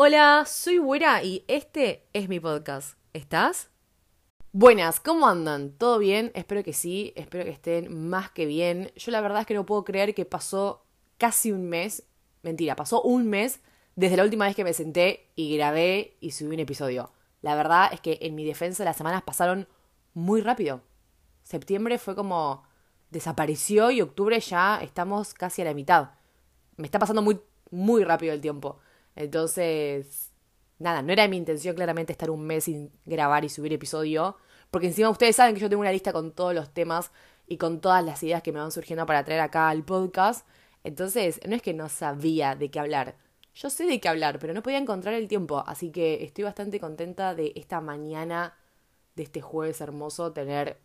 Hola, soy Buena y este es mi podcast. ¿Estás? Buenas, ¿cómo andan? ¿Todo bien? Espero que sí, espero que estén más que bien. Yo la verdad es que no puedo creer que pasó casi un mes, mentira, pasó un mes desde la última vez que me senté y grabé y subí un episodio. La verdad es que en mi defensa las semanas pasaron muy rápido. Septiembre fue como desapareció y octubre ya estamos casi a la mitad. Me está pasando muy, muy rápido el tiempo. Entonces, nada, no era mi intención claramente estar un mes sin grabar y subir episodio, porque encima ustedes saben que yo tengo una lista con todos los temas y con todas las ideas que me van surgiendo para traer acá al podcast. Entonces, no es que no sabía de qué hablar. Yo sé de qué hablar, pero no podía encontrar el tiempo, así que estoy bastante contenta de esta mañana, de este jueves hermoso, tener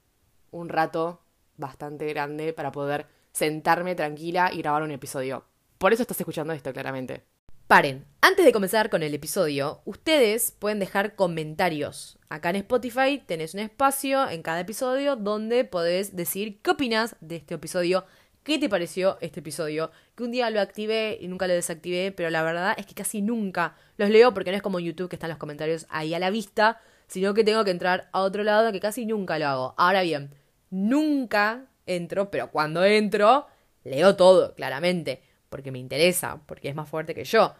un rato bastante grande para poder sentarme tranquila y grabar un episodio. Por eso estás escuchando esto, claramente. Paren, antes de comenzar con el episodio, ustedes pueden dejar comentarios. Acá en Spotify tenés un espacio en cada episodio donde podés decir qué opinas de este episodio, qué te pareció este episodio, que un día lo activé y nunca lo desactivé, pero la verdad es que casi nunca los leo porque no es como YouTube que están los comentarios ahí a la vista, sino que tengo que entrar a otro lado que casi nunca lo hago. Ahora bien, nunca entro, pero cuando entro, leo todo, claramente porque me interesa, porque es más fuerte que yo.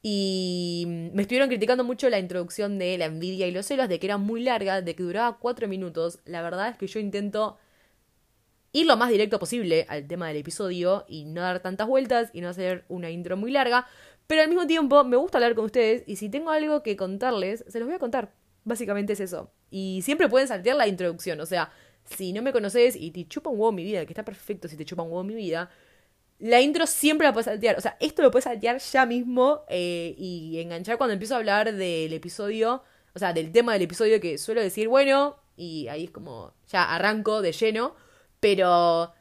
Y me estuvieron criticando mucho la introducción de la envidia y los celos, de que era muy larga, de que duraba cuatro minutos. La verdad es que yo intento ir lo más directo posible al tema del episodio y no dar tantas vueltas y no hacer una intro muy larga. Pero al mismo tiempo me gusta hablar con ustedes y si tengo algo que contarles, se los voy a contar. Básicamente es eso. Y siempre pueden saltear la introducción. O sea, si no me conoces y te chupa un huevo mi vida, que está perfecto si te chupa un huevo mi vida, la intro siempre la puedes saltear. O sea, esto lo puedes saltear ya mismo eh, y enganchar cuando empiezo a hablar del episodio, o sea, del tema del episodio que suelo decir, bueno, y ahí es como, ya arranco de lleno, pero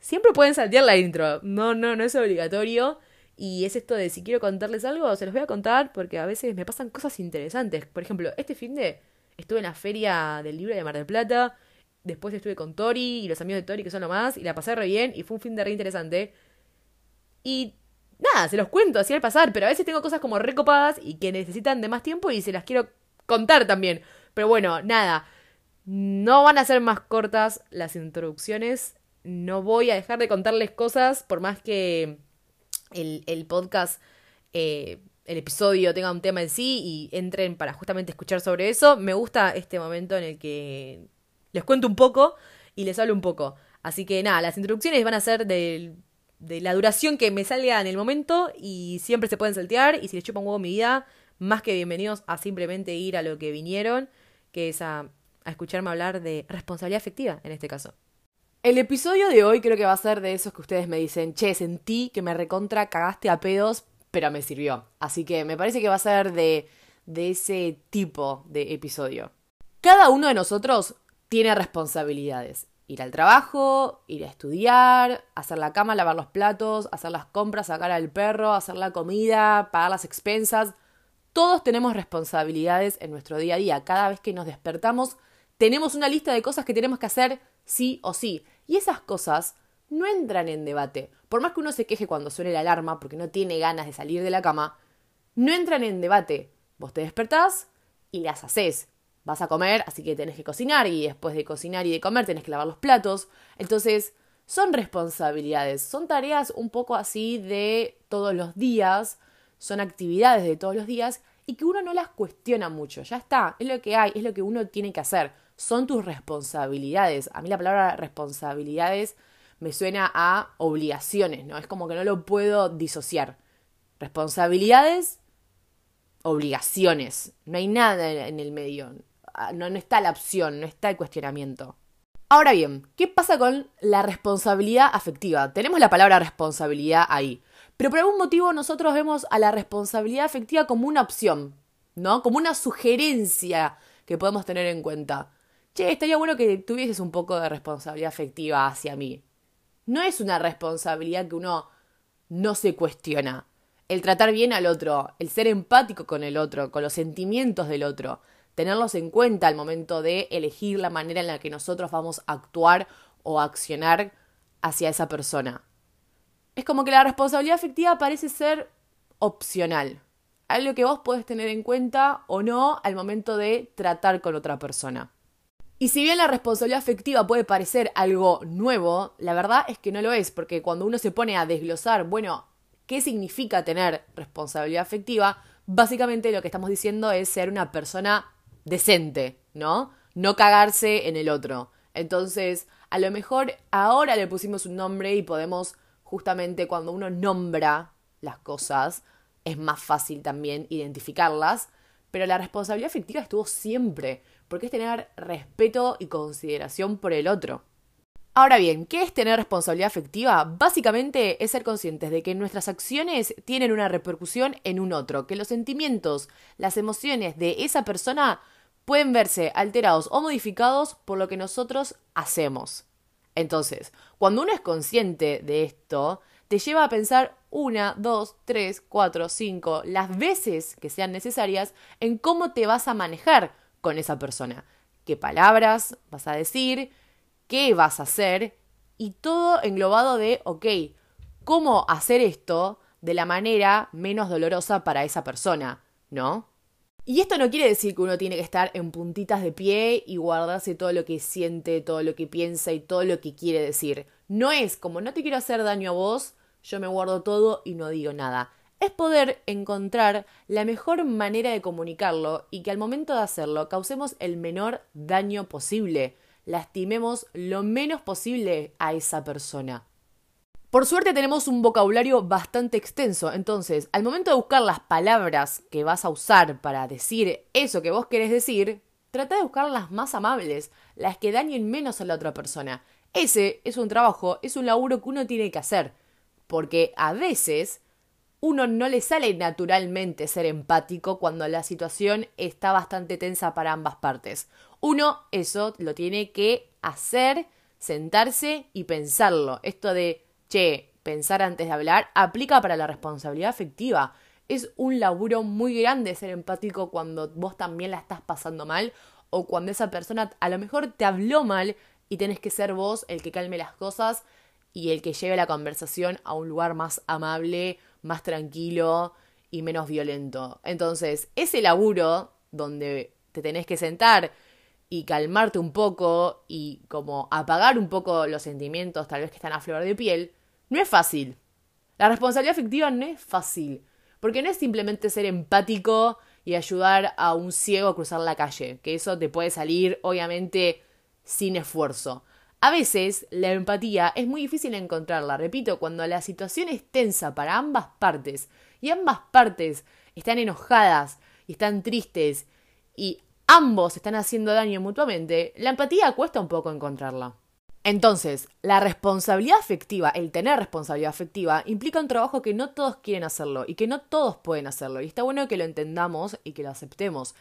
siempre pueden saltear la intro. No, no, no es obligatorio. Y es esto de si quiero contarles algo, se los voy a contar porque a veces me pasan cosas interesantes. Por ejemplo, este fin de estuve en la feria del libro de Mar del Plata Después estuve con Tori y los amigos de Tori, que son lo más, y la pasé re bien y fue un fin de re interesante. Y nada, se los cuento así al pasar, pero a veces tengo cosas como recopadas y que necesitan de más tiempo y se las quiero contar también. Pero bueno, nada, no van a ser más cortas las introducciones. No voy a dejar de contarles cosas, por más que el, podcast, eh, el episodio tenga un tema en sí y entren para justamente escuchar sobre eso. Me gusta este momento en el que les cuento un poco y les hablo un poco. Así que nada, las introducciones van a ser de, la duración que me salga en el momento y siempre se pueden saltear y si les chupa un huevo mi vida, más que bienvenidos a simplemente ir a lo que vinieron, que es a, a escucharme hablar de responsabilidad afectiva en este caso. El episodio de hoy creo que va a ser de esos que ustedes me dicen, che, sentí que me recontra cagaste a pedos, pero me sirvió. Así que me parece que va a ser de, de ese tipo de episodio. Cada uno de nosotros tiene responsabilidades. Ir al trabajo, ir a estudiar, hacer la cama, lavar los platos, hacer las compras, sacar al perro, hacer la comida, pagar las expensas. Todos tenemos responsabilidades en nuestro día a día. Cada vez que nos despertamos, tenemos una lista de cosas que tenemos que hacer sí o sí. Y esas cosas no entran en debate. Por más que uno se queje cuando suene la alarma porque no tiene ganas de salir de la cama, no entran en debate. Vos te despertás y las haces vas a comer, así que tenés que cocinar y después de cocinar y de comer tenés que lavar los platos. Entonces, son responsabilidades, son tareas un poco así de todos los días, son actividades de todos los días y que uno no las cuestiona mucho, ya está, es lo que hay, es lo que uno tiene que hacer, son tus responsabilidades. A mí la palabra responsabilidades me suena a obligaciones, ¿no? Es como que no lo puedo disociar. Responsabilidades, obligaciones, no hay nada en el medio. Ah, no, está la opción, no está el cuestionamiento. Ahora bien, ¿qué pasa con la responsabilidad afectiva? Tenemos la palabra responsabilidad ahí, pero por algún motivo nosotros vemos a la responsabilidad afectiva como una opción, ¿no? Como una sugerencia que podemos tener en cuenta. Che, estaría bueno que tuvieses un poco de responsabilidad afectiva hacia mí. No es una responsabilidad que uno no se cuestiona. El tratar bien al otro, el ser empático con el otro, con los sentimientos del otro tenerlos en cuenta al momento de elegir la manera en la que nosotros vamos a actuar o accionar hacia esa persona. Es como que la responsabilidad afectiva parece ser opcional. algo que vos podés tener en cuenta o no al momento de tratar con otra persona. Y si bien la responsabilidad afectiva puede parecer algo nuevo, la verdad es que no lo es, porque cuando uno se pone a desglosar, bueno, ¿qué significa tener responsabilidad afectiva? Básicamente lo que estamos diciendo es ser una persona decente, ¿no? No cagarse en el otro. Entonces, a lo mejor ahora le pusimos un nombre y podemos justamente cuando uno nombra las cosas, es más fácil también identificarlas, pero la responsabilidad afectiva estuvo siempre porque es tener respeto y consideración por el otro. Ahora bien, ¿qué es tener responsabilidad afectiva? Básicamente es ser conscientes de que nuestras acciones tienen una repercusión en un otro, que los sentimientos, las emociones de esa persona pueden verse alterados o modificados por lo que nosotros hacemos. Entonces, cuando uno es consciente de esto, te lleva a pensar una, dos, tres, cuatro, cinco, las veces que sean necesarias en cómo te vas a manejar con esa persona. ¿Qué palabras vas a decir? ¿Qué vas a hacer? Y todo englobado de, ok, ¿cómo hacer esto de la manera menos dolorosa para esa persona? ¿No? Y esto no quiere decir que uno tiene que estar en puntitas de pie y guardarse todo lo que siente, todo lo que piensa y todo lo que quiere decir. No es como no te quiero hacer daño a vos, yo me guardo todo y no digo nada es poder encontrar la mejor manera de comunicarlo y que al momento de hacerlo causemos el menor daño posible, lastimemos lo menos posible a esa persona. Por suerte tenemos un vocabulario bastante extenso, entonces al momento de buscar las palabras que vas a usar para decir eso que vos querés decir, trata de buscar las más amables, las que dañen menos a la otra persona. Ese es un trabajo, es un laburo que uno tiene que hacer, porque a veces uno no le sale naturalmente ser empático cuando la situación está bastante tensa para ambas partes. Uno eso lo tiene que hacer, sentarse y pensarlo. Esto de, che, pensar antes de hablar, aplica para la responsabilidad afectiva. Es un laburo muy grande ser empático cuando vos también la estás pasando mal o cuando esa persona a lo mejor te habló mal y tenés que ser vos el que calme las cosas y el que lleve la conversación a un lugar más amable, más tranquilo y menos violento. Entonces, ese laburo donde te tenés que sentar y calmarte un poco y como apagar un poco los sentimientos tal vez que están a flor de piel, no es fácil. La responsabilidad afectiva no es fácil, porque no es simplemente ser empático y ayudar a un ciego a cruzar la calle, que eso te puede salir obviamente sin esfuerzo. A veces la empatía es muy difícil encontrarla, repito, cuando la situación es tensa para ambas partes y ambas partes están enojadas y están tristes y ambos están haciendo daño mutuamente, la empatía cuesta un poco encontrarla. Entonces, la responsabilidad afectiva, el tener responsabilidad afectiva, implica un trabajo que no todos quieren hacerlo y que no todos pueden hacerlo. Y está bueno que lo entendamos y que lo aceptemos.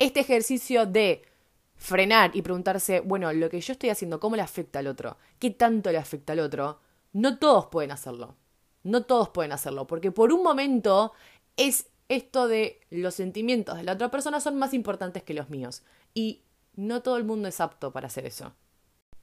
Este ejercicio de frenar y preguntarse, bueno, lo que yo estoy haciendo, ¿cómo le afecta al otro? ¿Qué tanto le afecta al otro? No todos pueden hacerlo. No todos pueden hacerlo, porque por un momento es esto de los sentimientos de la otra persona son más importantes que los míos. Y no todo el mundo es apto para hacer eso.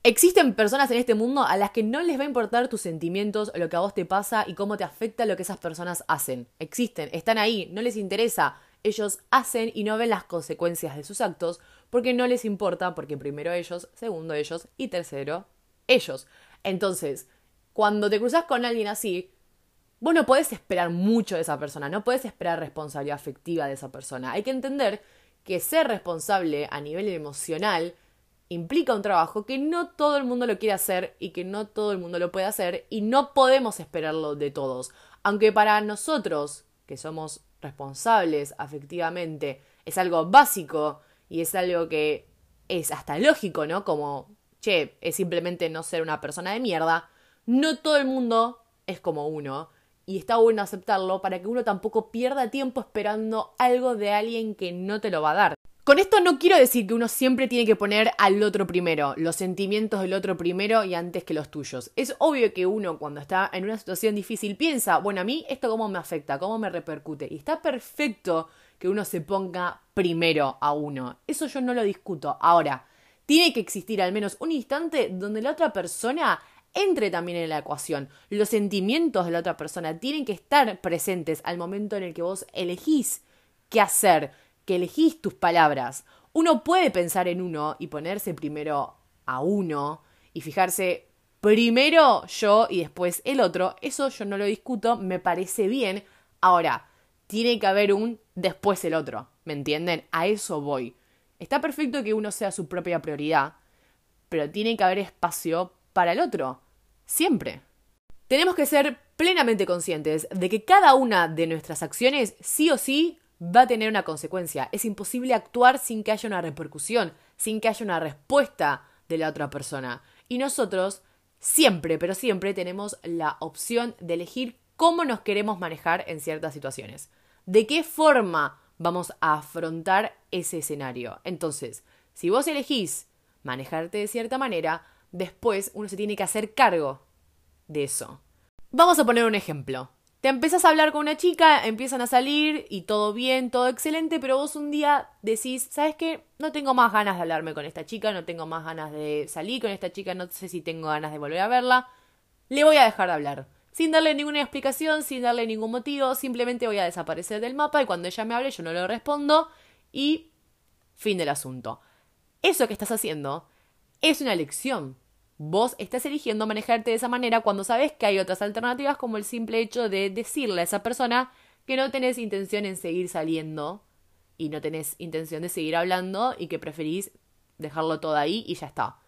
Existen personas en este mundo a las que no les va a importar tus sentimientos, lo que a vos te pasa y cómo te afecta lo que esas personas hacen. Existen, están ahí, no les interesa. Ellos hacen y no ven las consecuencias de sus actos porque no les importa, porque primero ellos, segundo ellos y tercero ellos. Entonces, cuando te cruzas con alguien así, vos no podés esperar mucho de esa persona, no podés esperar responsabilidad afectiva de esa persona. Hay que entender que ser responsable a nivel emocional implica un trabajo que no todo el mundo lo quiere hacer y que no todo el mundo lo puede hacer y no podemos esperarlo de todos. Aunque para nosotros, que somos responsables afectivamente, es algo básico y es algo que es hasta lógico, ¿no? Como, che, es simplemente no ser una persona de mierda. No todo el mundo es como uno. Y está bueno aceptarlo para que uno tampoco pierda tiempo esperando algo de alguien que no te lo va a dar. Con esto no quiero decir que uno siempre tiene que poner al otro primero, los sentimientos del otro primero y antes que los tuyos. Es obvio que uno cuando está en una situación difícil piensa, bueno, a mí esto cómo me afecta, cómo me repercute. Y está perfecto que uno se ponga primero a uno. Eso yo no lo discuto. Ahora, tiene que existir al menos un instante donde la otra persona entre también en la ecuación. Los sentimientos de la otra persona tienen que estar presentes al momento en el que vos elegís qué hacer, que elegís tus palabras. Uno puede pensar en uno y ponerse primero a uno y fijarse primero yo y después el otro. Eso yo no lo discuto, me parece bien. Ahora, tiene que haber un después el otro, ¿me entienden? A eso voy. Está perfecto que uno sea su propia prioridad, pero tiene que haber espacio para el otro, siempre. Tenemos que ser plenamente conscientes de que cada una de nuestras acciones sí o sí va a tener una consecuencia. Es imposible actuar sin que haya una repercusión, sin que haya una respuesta de la otra persona. Y nosotros siempre, pero siempre tenemos la opción de elegir cómo nos queremos manejar en ciertas situaciones. ¿De qué forma vamos a afrontar ese escenario? Entonces, si vos elegís manejarte de cierta manera, después uno se tiene que hacer cargo de eso. Vamos a poner un ejemplo. Te empezás a hablar con una chica, empiezan a salir y todo bien, todo excelente, pero vos un día decís, ¿sabes qué? No tengo más ganas de hablarme con esta chica, no tengo más ganas de salir con esta chica, no sé si tengo ganas de volver a verla. Le voy a dejar de hablar. Sin darle ninguna explicación, sin darle ningún motivo, simplemente voy a desaparecer del mapa y cuando ella me hable yo no le respondo y fin del asunto. Eso que estás haciendo es una elección. Vos estás eligiendo manejarte de esa manera cuando sabes que hay otras alternativas como el simple hecho de decirle a esa persona que no tenés intención en seguir saliendo y no tenés intención de seguir hablando y que preferís dejarlo todo ahí y ya está.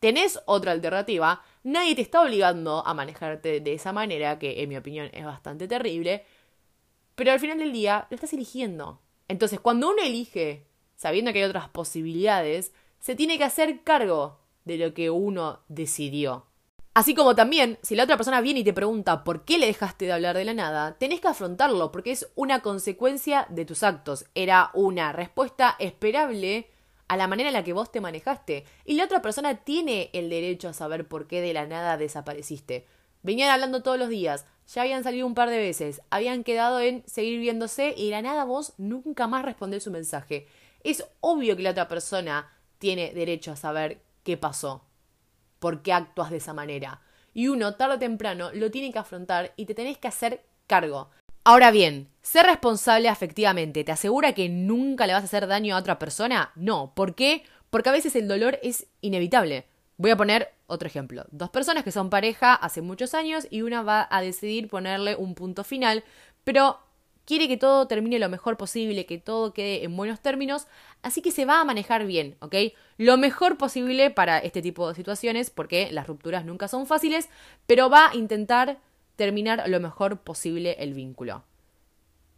Tenés otra alternativa, nadie te está obligando a manejarte de esa manera, que en mi opinión es bastante terrible, pero al final del día lo estás eligiendo. Entonces, cuando uno elige, sabiendo que hay otras posibilidades, se tiene que hacer cargo de lo que uno decidió. Así como también, si la otra persona viene y te pregunta por qué le dejaste de hablar de la nada, tenés que afrontarlo porque es una consecuencia de tus actos. Era una respuesta esperable a la manera en la que vos te manejaste. Y la otra persona tiene el derecho a saber por qué de la nada desapareciste. Venían hablando todos los días, ya habían salido un par de veces, habían quedado en seguir viéndose y de la nada vos nunca más respondés su mensaje. Es obvio que la otra persona tiene derecho a saber qué pasó, por qué actúas de esa manera. Y uno, tarde o temprano, lo tiene que afrontar y te tenés que hacer cargo. Ahora bien, ser responsable afectivamente, ¿te asegura que nunca le vas a hacer daño a otra persona? No. ¿Por qué? Porque a veces el dolor es inevitable. Voy a poner otro ejemplo. Dos personas que son pareja hace muchos años y una va a decidir ponerle un punto final, pero quiere que todo termine lo mejor posible, que todo quede en buenos términos, así que se va a manejar bien, ¿ok? Lo mejor posible para este tipo de situaciones, porque las rupturas nunca son fáciles, pero va a intentar terminar lo mejor posible el vínculo.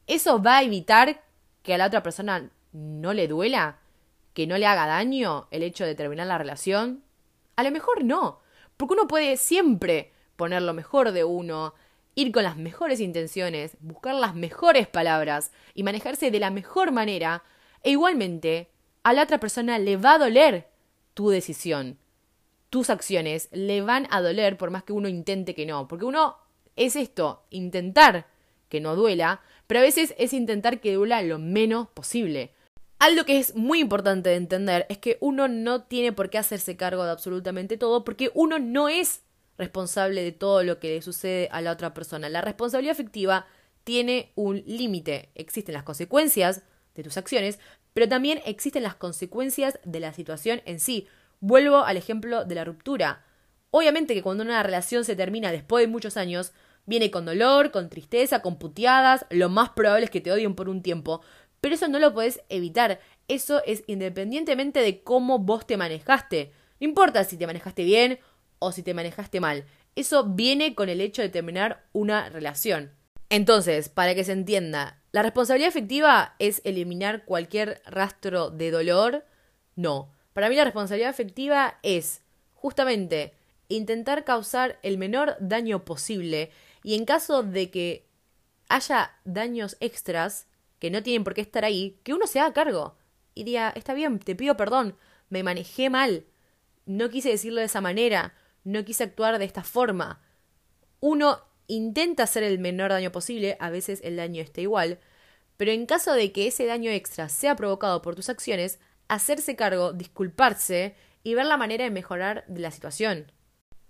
¿Eso va a evitar que a la otra persona no le duela? ¿Que no le haga daño el hecho de terminar la relación? A lo mejor no, porque uno puede siempre poner lo mejor de uno, ir con las mejores intenciones, buscar las mejores palabras y manejarse de la mejor manera, e igualmente a la otra persona le va a doler tu decisión. Tus acciones le van a doler por más que uno intente que no, porque uno es esto, intentar que no duela, pero a veces es intentar que duela lo menos posible. Algo que es muy importante de entender es que uno no tiene por qué hacerse cargo de absolutamente todo porque uno no es responsable de todo lo que le sucede a la otra persona. La responsabilidad afectiva tiene un límite. Existen las consecuencias de tus acciones, pero también existen las consecuencias de la situación en sí. Vuelvo al ejemplo de la ruptura. Obviamente que cuando una relación se termina después de muchos años, viene con dolor, con tristeza, con puteadas, lo más probable es que te odien por un tiempo, pero eso no lo puedes evitar. Eso es independientemente de cómo vos te manejaste. No importa si te manejaste bien o si te manejaste mal. Eso viene con el hecho de terminar una relación. Entonces, para que se entienda, ¿la responsabilidad afectiva es eliminar cualquier rastro de dolor? No. Para mí la responsabilidad afectiva es justamente intentar causar el menor daño posible y en caso de que haya daños extras que no tienen por qué estar ahí, que uno se haga cargo y diga, está bien, te pido perdón, me manejé mal, no quise decirlo de esa manera, no quise actuar de esta forma. Uno intenta hacer el menor daño posible, a veces el daño está igual, pero en caso de que ese daño extra sea provocado por tus acciones, hacerse cargo, disculparse y ver la manera de mejorar la situación.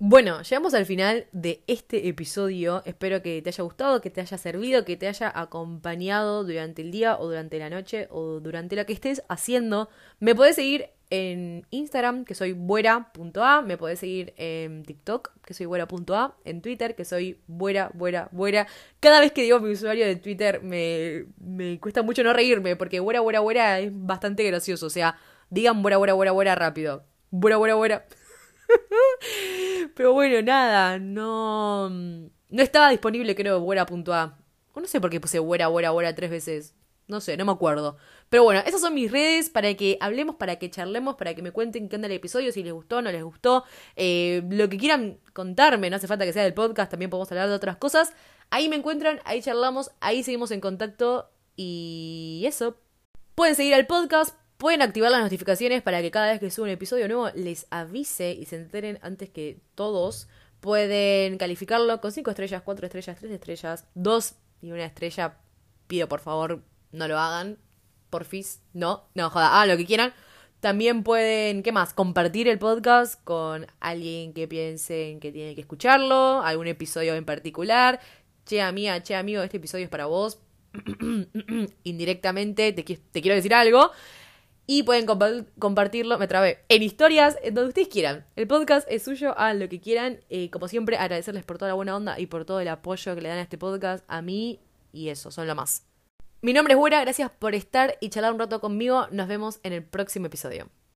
Bueno, llegamos al final de este episodio. Espero que te haya gustado, que te haya servido, que te haya acompañado durante el día o durante la noche o durante lo que estés haciendo. Me podés seguir en Instagram, que soy buera.a. Me podés seguir en TikTok, que soy buera.a. En Twitter, que soy buera, buera, buera. Cada vez que digo mi usuario de Twitter me, me cuesta mucho no reírme, porque buera, buera, buera es bastante gracioso. O sea, digan buera, buera, buera, buera rápido. Buera, buera, buera. Pero bueno, nada, no. No estaba disponible, creo, Buera.a. O no sé por qué puse Buera, Buera, Buera tres veces. No sé, no me acuerdo. Pero bueno, esas son mis redes para que hablemos, para que charlemos, para que me cuenten qué onda el episodio, si les gustó, no les gustó. Eh, lo que quieran contarme, no hace falta que sea del podcast, también podemos hablar de otras cosas. Ahí me encuentran, ahí charlamos, ahí seguimos en contacto. Y eso. Pueden seguir al podcast, Pueden activar las notificaciones para que cada vez que suba un episodio nuevo les avise y se enteren antes que todos. Pueden calificarlo con 5 estrellas, 4 estrellas, 3 estrellas, 2 y una estrella. Pido por favor, no lo hagan. Porfis, no, no, joda, hagan lo que quieran. También pueden, ¿qué más? Compartir el podcast con alguien que piensen que tiene que escucharlo, algún episodio en particular. Che, amiga, che, amigo, este episodio es para vos. Indirectamente te, te quiero decir algo. Y pueden compartirlo, me trabé, en historias, en donde ustedes quieran. El podcast es suyo, hagan lo que quieran. Eh, como siempre, agradecerles por toda la buena onda y por todo el apoyo que le dan a este podcast, a mí y eso, son lo más. Mi nombre es Buena, gracias por estar y charlar un rato conmigo. Nos vemos en el próximo episodio.